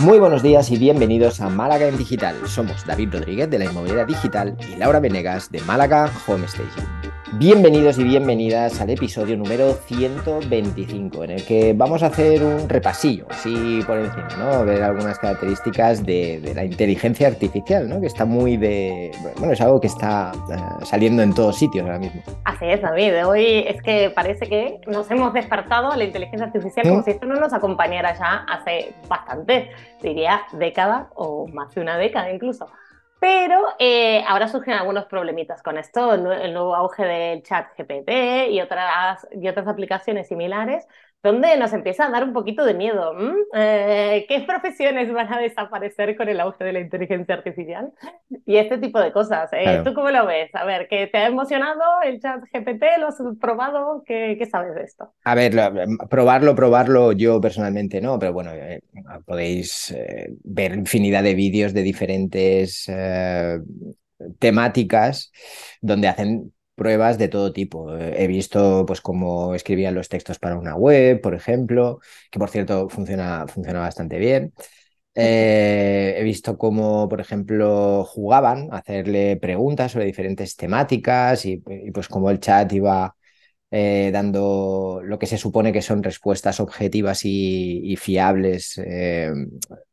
Muy buenos días y bienvenidos a Málaga en Digital. Somos David Rodríguez de la Inmobiliaria Digital y Laura Venegas de Málaga Home Station. Bienvenidos y bienvenidas al episodio número 125, en el que vamos a hacer un repasillo, así por encima, ¿no? Ver algunas características de, de la inteligencia artificial, ¿no? Que está muy de. Bueno, es algo que está uh, saliendo en todos sitios ahora mismo. Así es, David. Hoy es que parece que nos hemos despertado a la inteligencia artificial como ¿Mm? si esto no nos acompañara ya hace bastante, diría década o más de una década incluso. Pero eh, ahora surgen algunos problemitas con esto, el nuevo auge del chat GPT y otras, y otras aplicaciones similares, donde nos empieza a dar un poquito de miedo. Eh, ¿Qué profesiones van a desaparecer con el auge de la inteligencia artificial? Y este tipo de cosas. Eh, claro. ¿Tú cómo lo ves? A ver, ¿qué te ha emocionado el chat GPT? ¿Lo has probado? ¿Qué, qué sabes de esto? A ver, probarlo, probarlo yo personalmente no, pero bueno, eh, podéis ver infinidad de vídeos de diferentes temáticas donde hacen pruebas de todo tipo. He visto pues cómo escribían los textos para una web, por ejemplo, que por cierto funciona, funciona bastante bien. Eh, he visto cómo, por ejemplo, jugaban a hacerle preguntas sobre diferentes temáticas y, pues cómo el chat iba eh, dando lo que se supone que son respuestas objetivas y, fiables. Eh,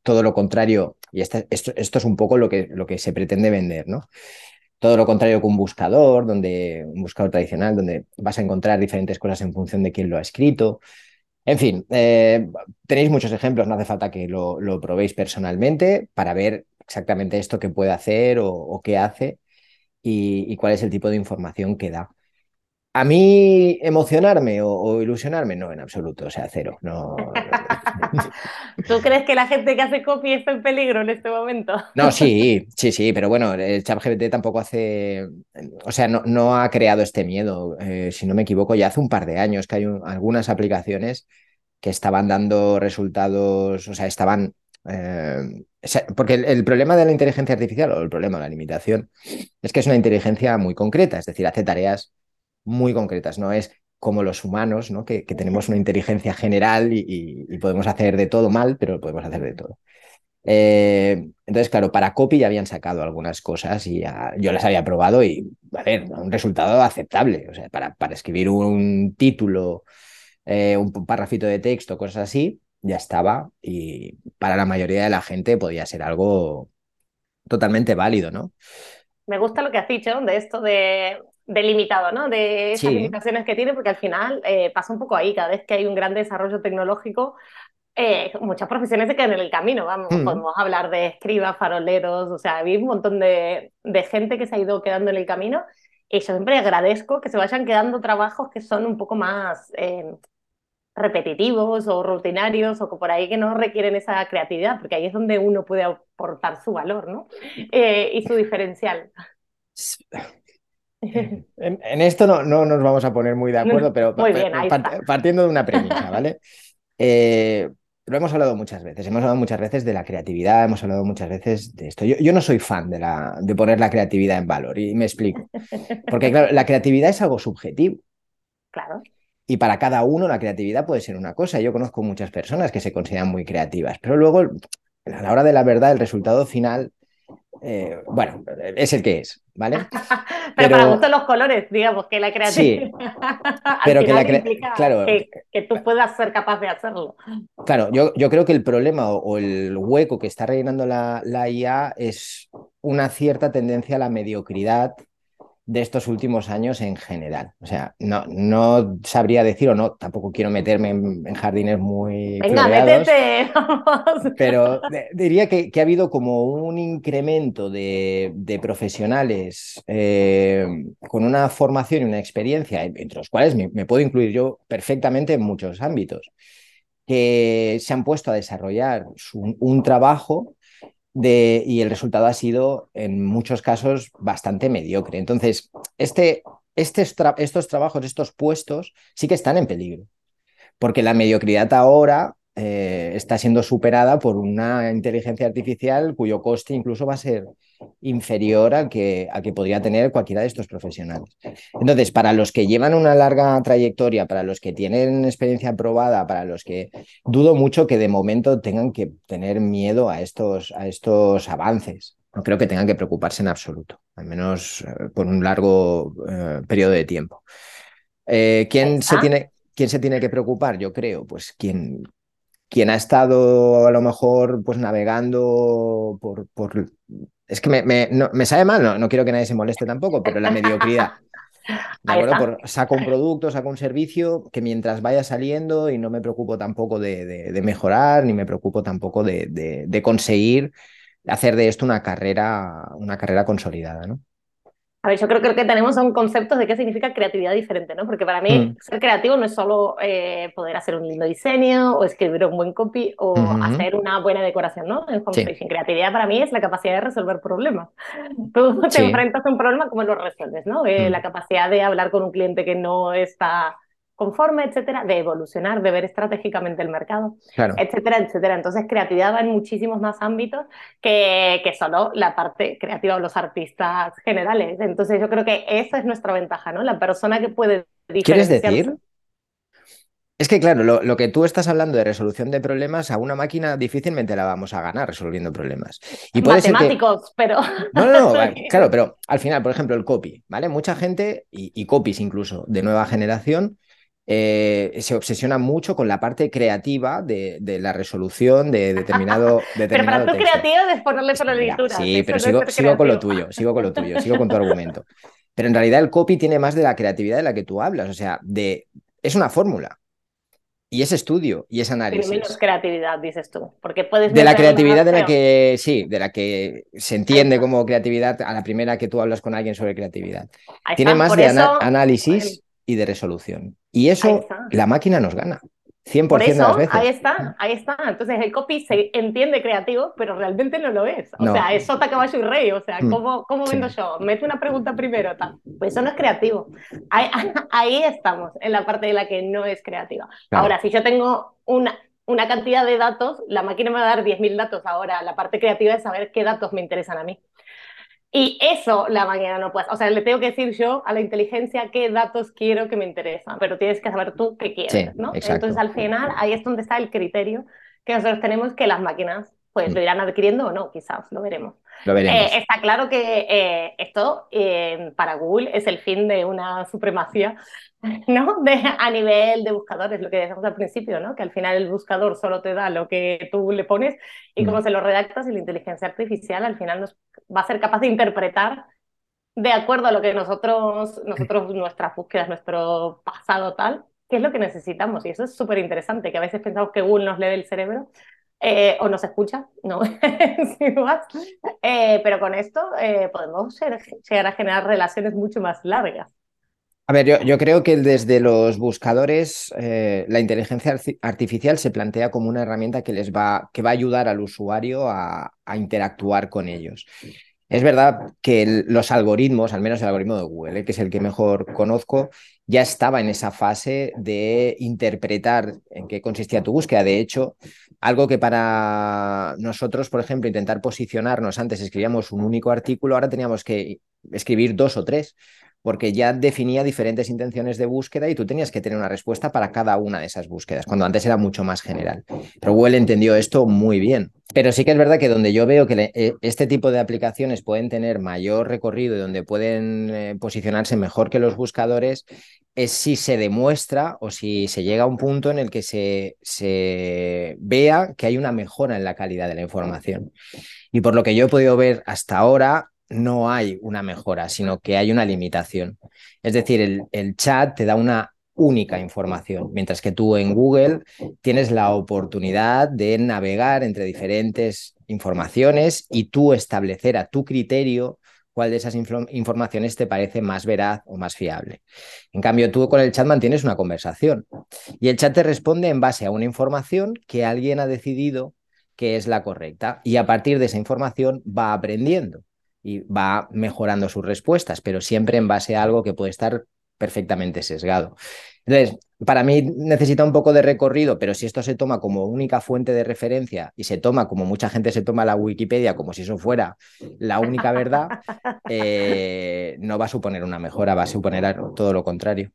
todo lo contrario, y esta, esto, esto, es un poco lo que, lo que se pretende vender, ¿no? Todo lo contrario que un buscador, donde un buscador tradicional, donde vas a encontrar diferentes cosas en función de quién lo ha escrito. En fin, eh, tenéis muchos ejemplos, no hace falta que lo, lo, probéis personalmente para ver exactamente esto que puede hacer o, qué hace y, cuál es el tipo de información que da. A mí emocionarme o, o, ilusionarme, no, en absoluto, o sea, cero. No. ¿Tú crees que la gente que hace copy está en peligro en este momento? No, sí, sí, sí, pero bueno, el ChatGPT tampoco hace, o sea, no, no ha creado este miedo. Eh, si no me equivoco, ya hace un par de años que hay un, algunas aplicaciones que estaban dando resultados, o sea, estaban eh, porque el, el, problema de la inteligencia artificial, o el problema, la limitación, es que es una inteligencia muy concreta, es decir, hace tareas muy concretas, no es como los humanos, ¿no? que, que tenemos una inteligencia general y, podemos hacer de todo mal, pero podemos hacer de todo. Eh, entonces, claro, para copy ya habían sacado algunas cosas y yo las había probado y, a ver, un resultado aceptable. O sea, para, para escribir un título, eh, un párrafito de texto, cosas así, ya estaba y para la mayoría de la gente podía ser algo totalmente válido, ¿no? Me gusta lo que has dicho de esto de delimitado, ¿no? De esas sí. limitaciones que tiene, porque al final eh, pasa un poco ahí, cada vez que hay un gran desarrollo tecnológico, eh, muchas profesiones se quedan en el camino, vamos, mm. podemos hablar de escribas, faroleros, o sea, hay un montón de, de, gente que se ha ido quedando en el camino y yo siempre agradezco que se vayan quedando trabajos que son un poco más eh, repetitivos o rutinarios o por ahí que no requieren esa creatividad, porque ahí es donde uno puede aportar su valor, ¿no? Eh, y su diferencial. En, en, esto no, no, nos vamos a poner muy de acuerdo, pero muy bien, part, partiendo de una premisa, ¿vale? Eh, lo hemos hablado muchas veces, hemos hablado muchas veces de la creatividad, hemos hablado muchas veces de esto. Yo, yo no soy fan de, la, de poner la creatividad en valor y me explico. Porque claro, la creatividad es algo subjetivo. Claro. Y para cada uno la creatividad puede ser una cosa. Yo conozco muchas personas que se consideran muy creativas, pero luego a la hora de la verdad el resultado final eh, bueno, es el que es, ¿vale? pero, pero, para gusto los colores, digamos, que la creatividad. Sí, pero que la claro, que, que, tú puedas ser capaz de hacerlo. Claro, yo, yo creo que el problema o, o el hueco que está rellenando la, la, IA es una cierta tendencia a la mediocridad de estos últimos años en general. O sea, no, no sabría decir o no, tampoco quiero meterme en, en jardines muy... Venga, métete. Pero diría que, que, ha habido como un incremento de, de profesionales eh, con una formación y una experiencia, entre los cuales me, me puedo incluir yo perfectamente en muchos ámbitos, que se han puesto a desarrollar su, un trabajo y el resultado ha sido en muchos casos bastante mediocre. Entonces, este, estos trabajos, estos puestos, sí que están en peligro, porque la mediocridad ahora eh, está siendo superada por una inteligencia artificial cuyo coste incluso va a ser inferior al que, que podría tener cualquiera de estos profesionales. Entonces, para los que llevan una larga trayectoria, para los que tienen experiencia probada, para los que dudo mucho que de momento tengan que tener miedo a estos, a estos avances. No creo que tengan que preocuparse en absoluto, al menos eh, por un largo eh, periodo de tiempo. ¿quién, se tiene, ¿Quién se tiene que preocupar? Yo creo, pues quien, quien ha estado a lo mejor pues navegando por... por... Es que me, me, no, me sabe mal, no, quiero que nadie se moleste tampoco, pero la mediocridad. ¿De acuerdo? Por, saco un producto, saco un servicio que mientras vaya saliendo y no me preocupo tampoco de, de, mejorar, ni me preocupo tampoco de, de, conseguir hacer de esto una carrera, una carrera consolidada, ¿no? A ver, yo creo, que tenemos un concepto de qué significa creatividad diferente, ¿no? Porque para mí mm. ser creativo no es solo eh, poder hacer un lindo diseño o escribir un buen copy o hacer una buena decoración, ¿no? En Creatividad para mí es la capacidad de resolver problemas. Tú te enfrentas a un problema, ¿cómo lo resuelves, no? Eh, mm. La capacidad de hablar con un cliente que no está conforme, etcétera, de evolucionar, de ver estratégicamente el mercado, etcétera, etcétera. Entonces, creatividad va en muchísimos más ámbitos que, que solo la parte creativa o los artistas generales. Entonces, yo creo que esa es nuestra ventaja, ¿no? La persona que puede ¿Quieres decir? Es que, claro, lo, que tú estás hablando de resolución de problemas, a una máquina difícilmente la vamos a ganar resolviendo problemas. Y Matemáticos, pero. No, no, no, claro, pero al final, por ejemplo, el copy, ¿vale? Mucha gente, y, y copies incluso de nueva generación, eh, se obsesiona mucho con la parte creativa de, la resolución de determinado, Pero para tú creativo es ponerle solo lectura. Sí, pero sigo, sigo con lo tuyo, sigo con lo tuyo, sigo con tu argumento. Pero en realidad el copy tiene más de la creatividad de la que tú hablas, o sea, de, es una fórmula. Y es estudio y es análisis. Pero menos creatividad, dices tú. Porque puedes de la creatividad de la que, sí, de la que se entiende como creatividad a la primera que tú hablas con alguien sobre creatividad. Tiene más de análisis y de resolución. Y eso la máquina nos gana. 100% Por eso, de las veces. Ahí está, ahí está. Entonces el copy se entiende creativo, pero realmente no lo es. O sea, es sota, caballo y rey. O sea, mm. ¿cómo, cómo vendo yo? Mete una pregunta primero. Tal. Pues eso no es creativo. Ahí, ahí, estamos, en la parte de la que no es creativa. Ahora, si yo tengo una, una cantidad de datos, la máquina me va a dar 10.000 datos. Ahora, la parte creativa es saber qué datos me interesan a mí. Y eso la mañana no puedes. O sea, le tengo que decir yo a la inteligencia qué datos quiero que me interesan, pero tienes que saber tú qué quieres, ¿no? Entonces, al final, ahí es donde está el criterio que nosotros tenemos que las máquinas pues lo irán adquiriendo o no, quizás, lo veremos. Eh, está claro que eh, esto eh, para Google es el fin de una supremacía ¿no? De, a nivel de buscadores, lo que decíamos al principio, ¿no? que al final el buscador solo te da lo que tú le pones y cómo mm. se lo redactas y la inteligencia artificial al final nos va a ser capaz de interpretar de acuerdo a lo que nosotros, nosotros nuestras búsquedas, nuestro pasado tal, qué es lo que necesitamos. Y eso es súper interesante, que a veces pensamos que Google nos lee el cerebro eh, o nos escucha, no, eh, pero con esto eh, podemos llegar a generar relaciones mucho más largas. A ver, yo, creo que desde los buscadores la inteligencia artificial se plantea como una herramienta que les va, que va a ayudar al usuario a, a interactuar con ellos. Es verdad que los algoritmos, al menos el algoritmo de Google, que es el que mejor conozco, ya estaba en esa fase de interpretar en qué consistía tu búsqueda. De hecho, algo que para nosotros, por ejemplo, intentar posicionarnos, antes escribíamos un único artículo, ahora teníamos que escribir dos o tres, porque ya definía diferentes intenciones de búsqueda y tú tenías que tener una respuesta para cada una de esas búsquedas, cuando antes era mucho más general. Pero Google entendió esto muy bien. Pero sí que es verdad que donde yo veo que eh, este tipo de aplicaciones pueden tener mayor recorrido y donde pueden eh, posicionarse mejor que los buscadores es si se demuestra o si se llega a un punto en el que se, se vea que hay una mejora en la calidad de la información. Y por lo que yo he podido ver hasta ahora, no hay una mejora, sino que hay una limitación. Es decir, el, chat te da una única información, mientras que tú en Google tienes la oportunidad de navegar entre diferentes informaciones y tú establecer a tu criterio cuál de esas informaciones te parece más veraz o más fiable. En cambio, tú con el chat mantienes una conversación y el chat te responde en base a una información que alguien ha decidido que es la correcta y a partir de esa información va aprendiendo y va mejorando sus respuestas, pero siempre en base a algo que puede estar perfectamente sesgado. Entonces, para mí necesita un poco de recorrido, pero si esto se toma como única fuente de referencia y se toma como mucha gente se toma la Wikipedia como si eso fuera la única verdad, eh, no va a suponer una mejora, va a suponer todo lo contrario.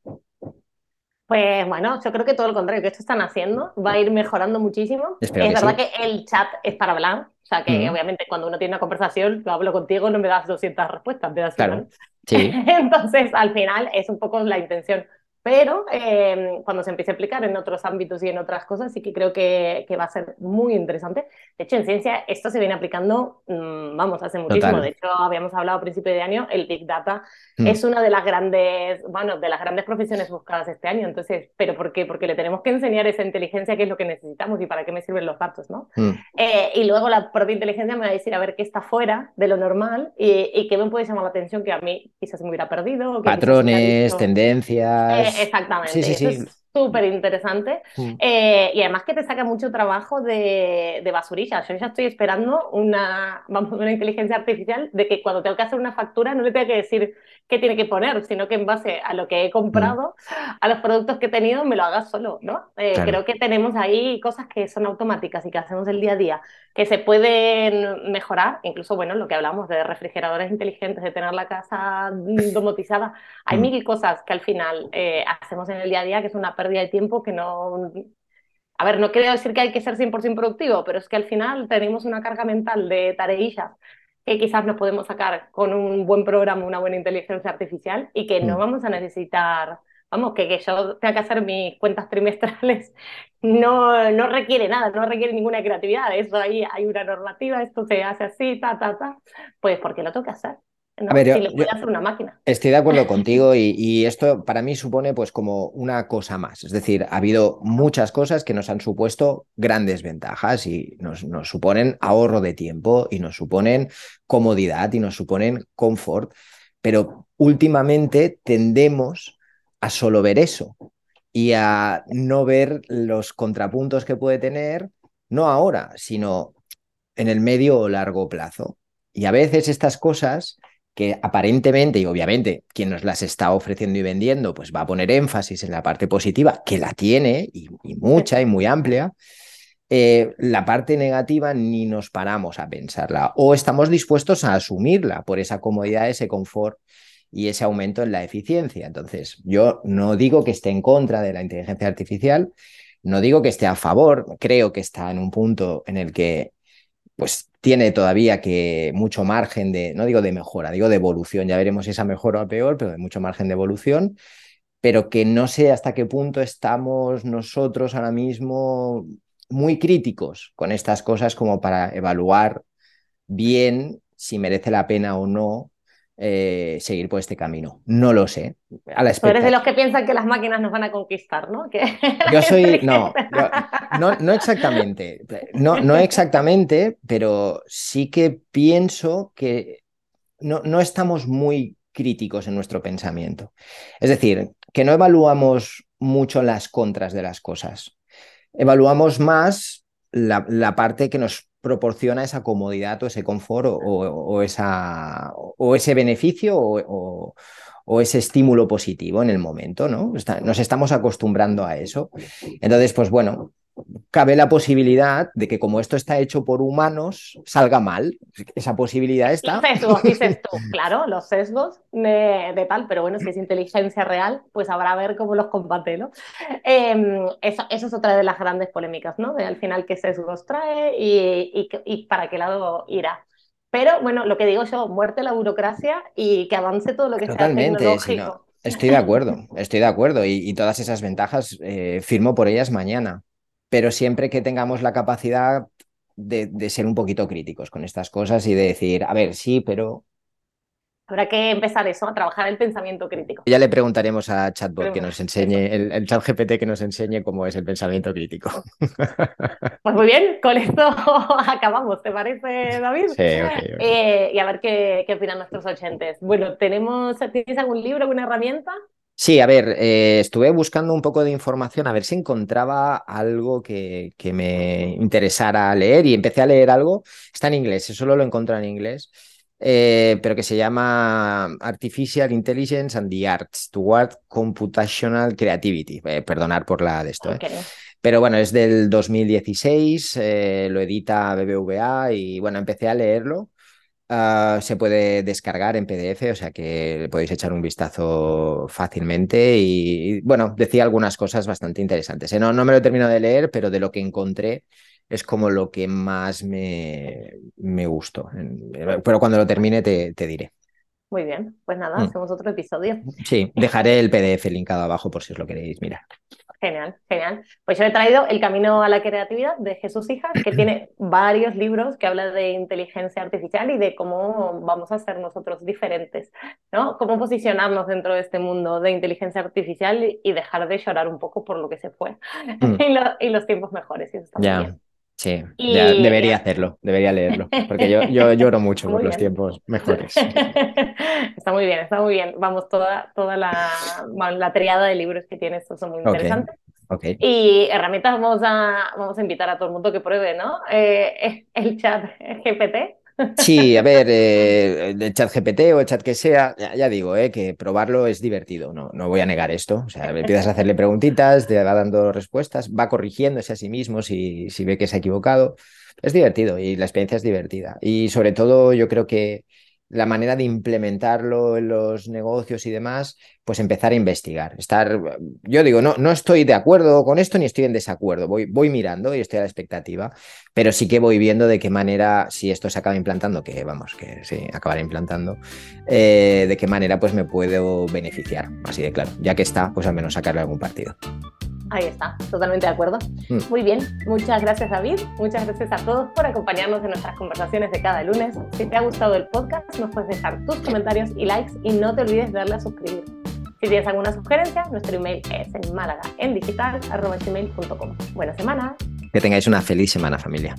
Pues bueno, yo creo que todo lo contrario que esto están haciendo va a ir mejorando muchísimo. es verdad que el chat es para hablar, o sea que obviamente cuando uno tiene una conversación, yo hablo contigo, no me das 200 respuestas, me das claro. Sí. Entonces, al final es un poco la intención. Pero eh, cuando se empiece a aplicar en otros ámbitos y en otras cosas, sí que creo que, que va a ser muy interesante. De hecho, en ciencia esto se viene aplicando, mmm, vamos, hace muchísimo. De hecho, habíamos hablado a principio de año, el Big Data mm. es una de las grandes, bueno, de las grandes profesiones buscadas este año. Entonces, ¿pero por qué? Porque le tenemos que enseñar esa inteligencia, qué es lo que necesitamos y para qué me sirven los datos, ¿no? Mm. Eh, y luego la propia inteligencia me va a decir a ver qué está fuera de lo normal y, y qué me puede llamar la atención que a mí quizás me hubiera perdido. Patrones, tendencias. Eh, exactamente. Sí, sí, sí súper interesante. Mm. Eh, y además que te saca mucho trabajo de, de, basurillas. Yo ya estoy esperando una, vamos, una inteligencia artificial de que cuando tengo que hacer una factura no le tenga que decir qué tiene que poner, sino que en base a lo que he comprado, mm. a los productos que he tenido, me lo haga solo, ¿no? Eh, creo que tenemos ahí cosas que son automáticas y que hacemos el día a día, que se pueden mejorar, incluso, bueno, lo que hablamos de refrigeradores inteligentes, de tener la casa domotizada, hay mm. mil cosas que al final eh, hacemos en el día a día que es una pérdida de tiempo que no... A ver, no quiero decir que hay que ser 100% productivo, pero es que al final tenemos una carga mental de tareillas que quizás nos podemos sacar con un buen programa, una buena inteligencia artificial y que no mm. vamos a necesitar, vamos, que, que yo tenga que hacer mis cuentas trimestrales no, no requiere nada, no requiere ninguna creatividad, eso ahí hay una normativa, esto se hace así, ta, ta, ta, pues porque lo tengo que hacer. A ver, hacer una máquina. Estoy de acuerdo contigo y, esto para mí supone pues como una cosa más. Es decir, ha habido muchas cosas que nos han supuesto grandes ventajas y nos, nos suponen ahorro de tiempo y nos suponen comodidad y nos suponen confort. Pero últimamente tendemos a solo ver eso y a no ver los contrapuntos que puede tener, no ahora, sino en el medio o largo plazo. Y a veces estas cosas que aparentemente y obviamente quien nos las está ofreciendo y vendiendo, pues va a poner énfasis en la parte positiva, que la tiene y, mucha y muy amplia, eh, la parte negativa ni nos paramos a pensarla o estamos dispuestos a asumirla por esa comodidad, ese confort y ese aumento en la eficiencia. Entonces, yo no digo que esté en contra de la inteligencia artificial, no digo que esté a favor, creo que está en un punto en el que pues tiene todavía que mucho margen de, no digo de mejora, digo de evolución, ya veremos si esa mejora o peor, pero de mucho margen de evolución, pero que no sé hasta qué punto estamos nosotros ahora mismo muy críticos con estas cosas como para evaluar bien si merece la pena o no eh, seguir por este camino. No lo sé. A la Tú eres de los que piensan que las máquinas nos van a conquistar, ¿no? yo soy, no, no, no, exactamente, no, no exactamente, pero sí que pienso que no, no estamos muy críticos en nuestro pensamiento. Es decir, que no evaluamos mucho las contras de las cosas. Evaluamos más la, la parte que nos proporciona esa comodidad o ese confort o, esa, o ese beneficio o, ese estímulo positivo en el momento, ¿no? nos estamos acostumbrando a eso. Entonces, pues bueno, cabe la posibilidad de que como esto está hecho por humanos, salga mal. Esa posibilidad está. Sesgos, dices tú, claro, los sesgos de, tal, pero bueno, si es inteligencia real, pues habrá a ver cómo los combate, ¿no? Em, eso, es otra de las grandes polémicas, ¿no? De al final qué sesgos trae y, y, para qué lado irá. Pero bueno, lo que digo yo, muerte la burocracia y que avance todo lo que Totalmente, sea tecnológico. estoy de acuerdo, estoy de acuerdo y, todas esas ventajas eh, firmo por ellas mañana pero siempre que tengamos la capacidad de, ser un poquito críticos con estas cosas y de decir, a ver, sí, pero Habrá que empezar eso, a trabajar el pensamiento crítico. Ya le preguntaremos a Chatbot que nos enseñe, el, el, chat GPT que nos enseñe cómo es el pensamiento crítico. Pues muy bien, con esto acabamos, ¿te parece, David? Sí, ok. Eh, y a ver qué, qué opinan nuestros oyentes. Bueno, ¿tenemos, ¿tienes algún libro, alguna herramienta? Sí, a ver, eh, estuve buscando un poco de información a ver si encontraba algo que, que, me interesara leer y empecé a leer algo. Está en inglés, solo lo encontré en inglés. eh, pero que se llama Artificial Intelligence and the Arts Toward Computational Creativity. Eh, perdonar por la de esto. ¿eh? Pero bueno, es del 2016, lo edita BBVA y bueno, empecé a leerlo. Ah, se puede descargar en PDF, o sea que podéis echar un vistazo fácilmente. Y, bueno, decía algunas cosas bastante interesantes. No, no me lo he terminado de leer, pero de lo que encontré es como lo que más me, me gustó. Pero cuando lo termine te, te diré. Muy bien, pues nada, mm. hacemos otro episodio. Sí, dejaré el PDF linkado abajo por si os lo queréis mirar. Genial, genial. Pues yo he traído El Camino a la Creatividad de Jesús Hijas, que tiene varios libros que hablan de inteligencia artificial y de cómo vamos a ser nosotros diferentes, ¿no? Cómo posicionarnos dentro de este mundo de inteligencia artificial y dejar de llorar un poco por lo que se fue mm. y, los tiempos mejores. Y eso está bien. Sí, debería hacerlo, debería leerlo, porque yo, yo lloro mucho por los tiempos mejores. está muy bien, está muy bien. Vamos, toda, toda la, la triada de libros que tienes son muy interesantes. Okay. Y herramientas vamos a, vamos a invitar a todo el mundo que pruebe, ¿no? Eh, el chat GPT Sí, a ver, eh, el chat GPT o el chat que sea, ya, digo, eh, que probarlo es divertido, no, no voy a negar esto. O sea, empiezas a hacerle preguntitas, te va dando respuestas, va corrigiéndose a sí mismo si, si ve que se ha equivocado. Es divertido y la experiencia es divertida. Y sobre todo yo creo que la manera de implementarlo en los negocios y demás, pues empezar a investigar. Estar, yo digo, no, no estoy de acuerdo con esto ni estoy en desacuerdo, voy, voy mirando y estoy a la expectativa, pero sí que voy viendo de qué manera, si esto se acaba implantando, que vamos, que sí, acabará implantando, eh, de qué manera pues me puedo beneficiar, así de claro, ya que está, pues al menos sacarle algún partido. Ahí está, totalmente de acuerdo. Mm. Muy bien, muchas gracias David, muchas gracias a todos por acompañarnos en nuestras conversaciones de cada lunes. Si te ha gustado el podcast, nos puedes dejar tus comentarios y likes y no te olvides de darle a suscribir. Si tienes alguna sugerencia, nuestro email es en málaga en digital Buena semana. Que tengáis una feliz semana familia.